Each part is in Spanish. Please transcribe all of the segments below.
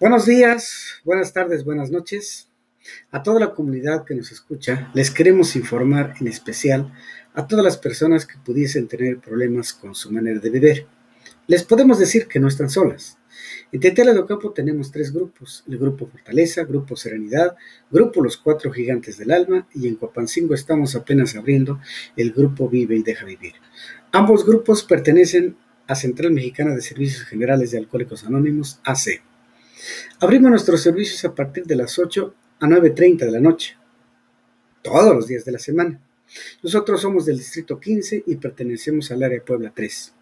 Buenos días, buenas tardes, buenas noches. A toda la comunidad que nos escucha, les queremos informar en especial a todas las personas que pudiesen tener problemas con su manera de beber. Les podemos decir que no están solas. En Tetela de Ocampo tenemos tres grupos, el Grupo Fortaleza, Grupo Serenidad, Grupo Los Cuatro Gigantes del Alma y en Copancingo estamos apenas abriendo el Grupo Vive y Deja Vivir. Ambos grupos pertenecen a Central Mexicana de Servicios Generales de Alcohólicos Anónimos, AC. Abrimos nuestros servicios a partir de las 8 a 9.30 de la noche, todos los días de la semana. Nosotros somos del Distrito 15 y pertenecemos al área Puebla 3.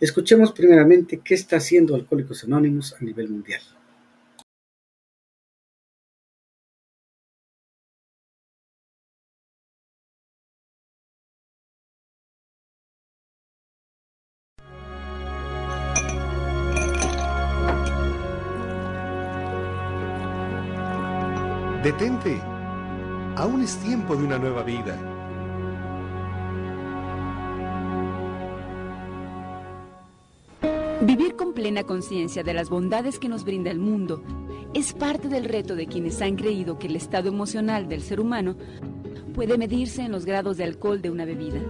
Escuchemos primeramente qué está haciendo Alcohólicos Anónimos a nivel mundial. Detente. Aún es tiempo de una nueva vida. Vivir con plena conciencia de las bondades que nos brinda el mundo es parte del reto de quienes han creído que el estado emocional del ser humano puede medirse en los grados de alcohol de una bebida.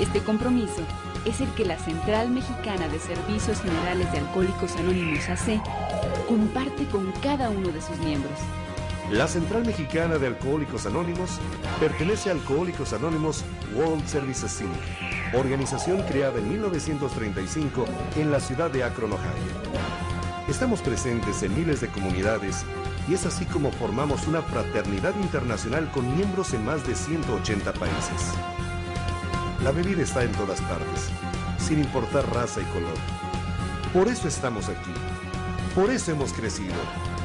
Este compromiso es el que la Central Mexicana de Servicios Generales de Alcohólicos Anónimos AC comparte con cada uno de sus miembros. La Central Mexicana de Alcohólicos Anónimos pertenece a Alcohólicos Anónimos World Services Inc., organización creada en 1935 en la ciudad de Akron, Ohio. Estamos presentes en miles de comunidades y es así como formamos una fraternidad internacional con miembros en más de 180 países. La bebida está en todas partes, sin importar raza y color. Por eso estamos aquí. Por eso hemos crecido.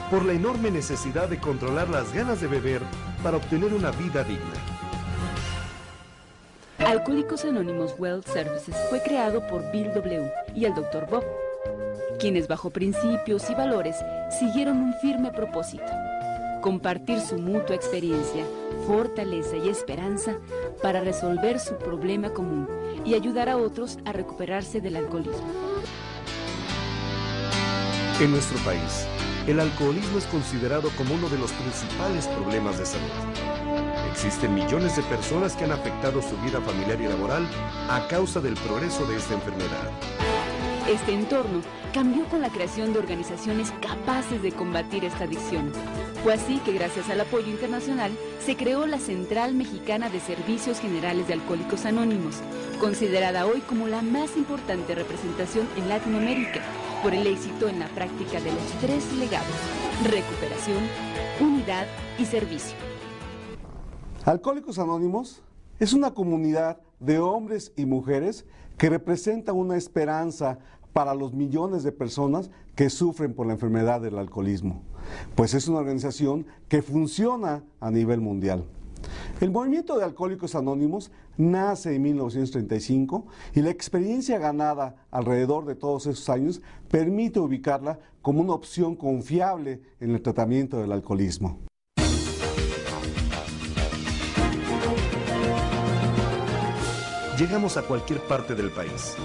Por la enorme necesidad de controlar las ganas de beber para obtener una vida digna. Alcohólicos Anónimos World Services fue creado por Bill W. y el Dr. Bob, quienes bajo principios y valores siguieron un firme propósito compartir su mutua experiencia, fortaleza y esperanza para resolver su problema común y ayudar a otros a recuperarse del alcoholismo. En nuestro país, el alcoholismo es considerado como uno de los principales problemas de salud. Existen millones de personas que han afectado su vida familiar y laboral a causa del progreso de esta enfermedad. Este entorno cambió con la creación de organizaciones capaces de combatir esta adicción fue así que gracias al apoyo internacional se creó la Central Mexicana de Servicios Generales de Alcohólicos Anónimos, considerada hoy como la más importante representación en Latinoamérica por el éxito en la práctica de los tres legados, recuperación, unidad y servicio. Alcohólicos Anónimos es una comunidad de hombres y mujeres que representa una esperanza para los millones de personas que sufren por la enfermedad del alcoholismo, pues es una organización que funciona a nivel mundial. El movimiento de Alcohólicos Anónimos nace en 1935 y la experiencia ganada alrededor de todos esos años permite ubicarla como una opción confiable en el tratamiento del alcoholismo. Llegamos a cualquier parte del país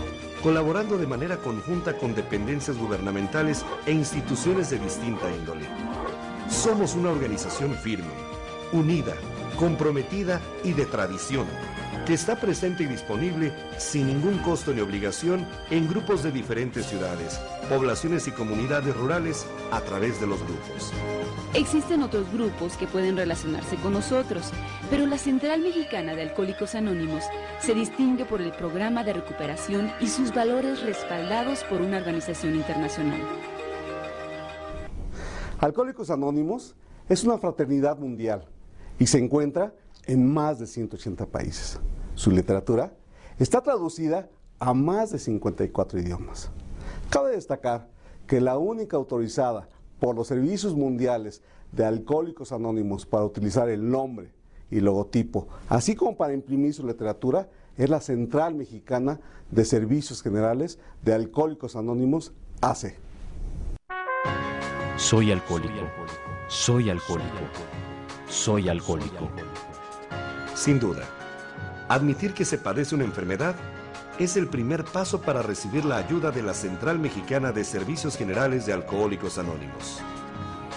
colaborando de manera conjunta con dependencias gubernamentales e instituciones de distinta índole. Somos una organización firme, unida, comprometida y de tradición, que está presente y disponible sin ningún costo ni obligación en grupos de diferentes ciudades, poblaciones y comunidades rurales a través de los grupos. Existen otros grupos que pueden relacionarse con nosotros, pero la Central Mexicana de Alcohólicos Anónimos se distingue por el programa de recuperación y sus valores respaldados por una organización internacional. Alcohólicos Anónimos es una fraternidad mundial y se encuentra en más de 180 países. Su literatura está traducida a más de 54 idiomas. Cabe destacar que la única autorizada por los servicios mundiales de Alcohólicos Anónimos para utilizar el nombre y logotipo, así como para imprimir su literatura, es la Central Mexicana de Servicios Generales de Alcohólicos Anónimos, AC. Soy alcohólico, soy alcohólico, soy alcohólico. Sin duda, admitir que se padece una enfermedad es el primer paso para recibir la ayuda de la Central Mexicana de Servicios Generales de Alcohólicos Anónimos.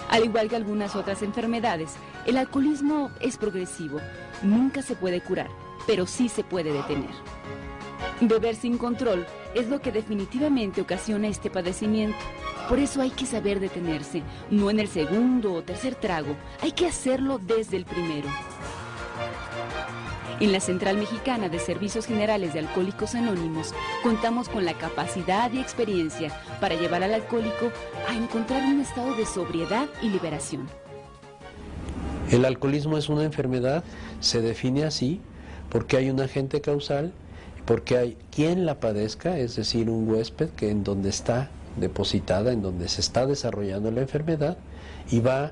Al igual que algunas otras enfermedades, el alcoholismo es progresivo. Nunca se puede curar, pero sí se puede detener. Beber sin control es lo que definitivamente ocasiona este padecimiento. Por eso hay que saber detenerse, no en el segundo o tercer trago, hay que hacerlo desde el primero. En la Central Mexicana de Servicios Generales de Alcohólicos Anónimos contamos con la capacidad y experiencia para llevar al alcohólico a encontrar un estado de sobriedad y liberación. El alcoholismo es una enfermedad, se define así porque hay un agente causal, porque hay quien la padezca, es decir, un huésped que en donde está depositada, en donde se está desarrollando la enfermedad y va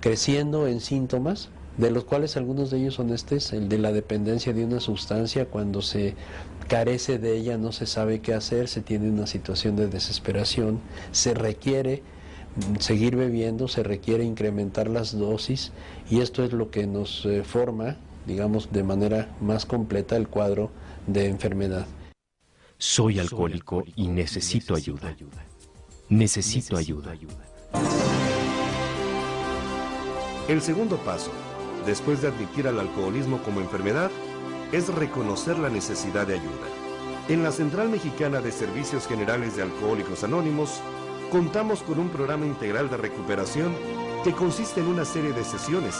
creciendo en síntomas de los cuales algunos de ellos son estos, el de la dependencia de una sustancia, cuando se carece de ella no se sabe qué hacer, se tiene una situación de desesperación, se requiere seguir bebiendo, se requiere incrementar las dosis y esto es lo que nos eh, forma, digamos, de manera más completa el cuadro de enfermedad. Soy alcohólico y necesito ayuda. Necesito ayuda. El segundo paso después de admitir al alcoholismo como enfermedad, es reconocer la necesidad de ayuda. En la Central Mexicana de Servicios Generales de Alcohólicos Anónimos, contamos con un programa integral de recuperación que consiste en una serie de sesiones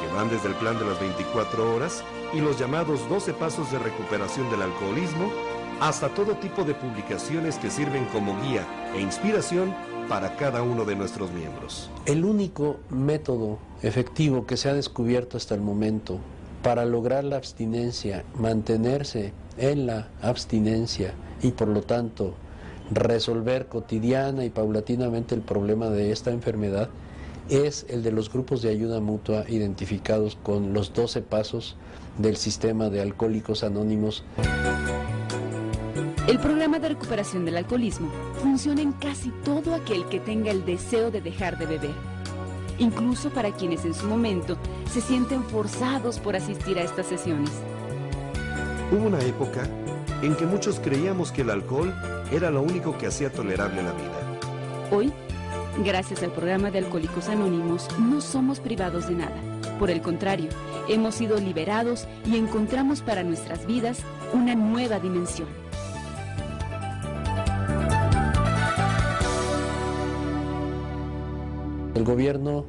que van desde el plan de las 24 horas y los llamados 12 pasos de recuperación del alcoholismo hasta todo tipo de publicaciones que sirven como guía e inspiración para cada uno de nuestros miembros. El único método efectivo que se ha descubierto hasta el momento para lograr la abstinencia, mantenerse en la abstinencia y por lo tanto resolver cotidiana y paulatinamente el problema de esta enfermedad es el de los grupos de ayuda mutua identificados con los 12 pasos del sistema de alcohólicos anónimos. El programa de recuperación del alcoholismo funciona en casi todo aquel que tenga el deseo de dejar de beber, incluso para quienes en su momento se sienten forzados por asistir a estas sesiones. Hubo una época en que muchos creíamos que el alcohol era lo único que hacía tolerable la vida. Hoy, gracias al programa de Alcohólicos Anónimos, no somos privados de nada. Por el contrario, hemos sido liberados y encontramos para nuestras vidas una nueva dimensión. El gobierno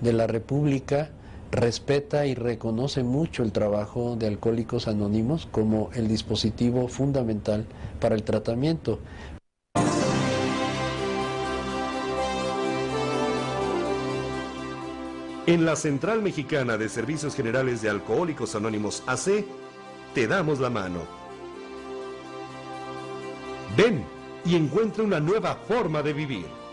de la República respeta y reconoce mucho el trabajo de Alcohólicos Anónimos como el dispositivo fundamental para el tratamiento. En la Central Mexicana de Servicios Generales de Alcohólicos Anónimos AC, te damos la mano. Ven y encuentra una nueva forma de vivir.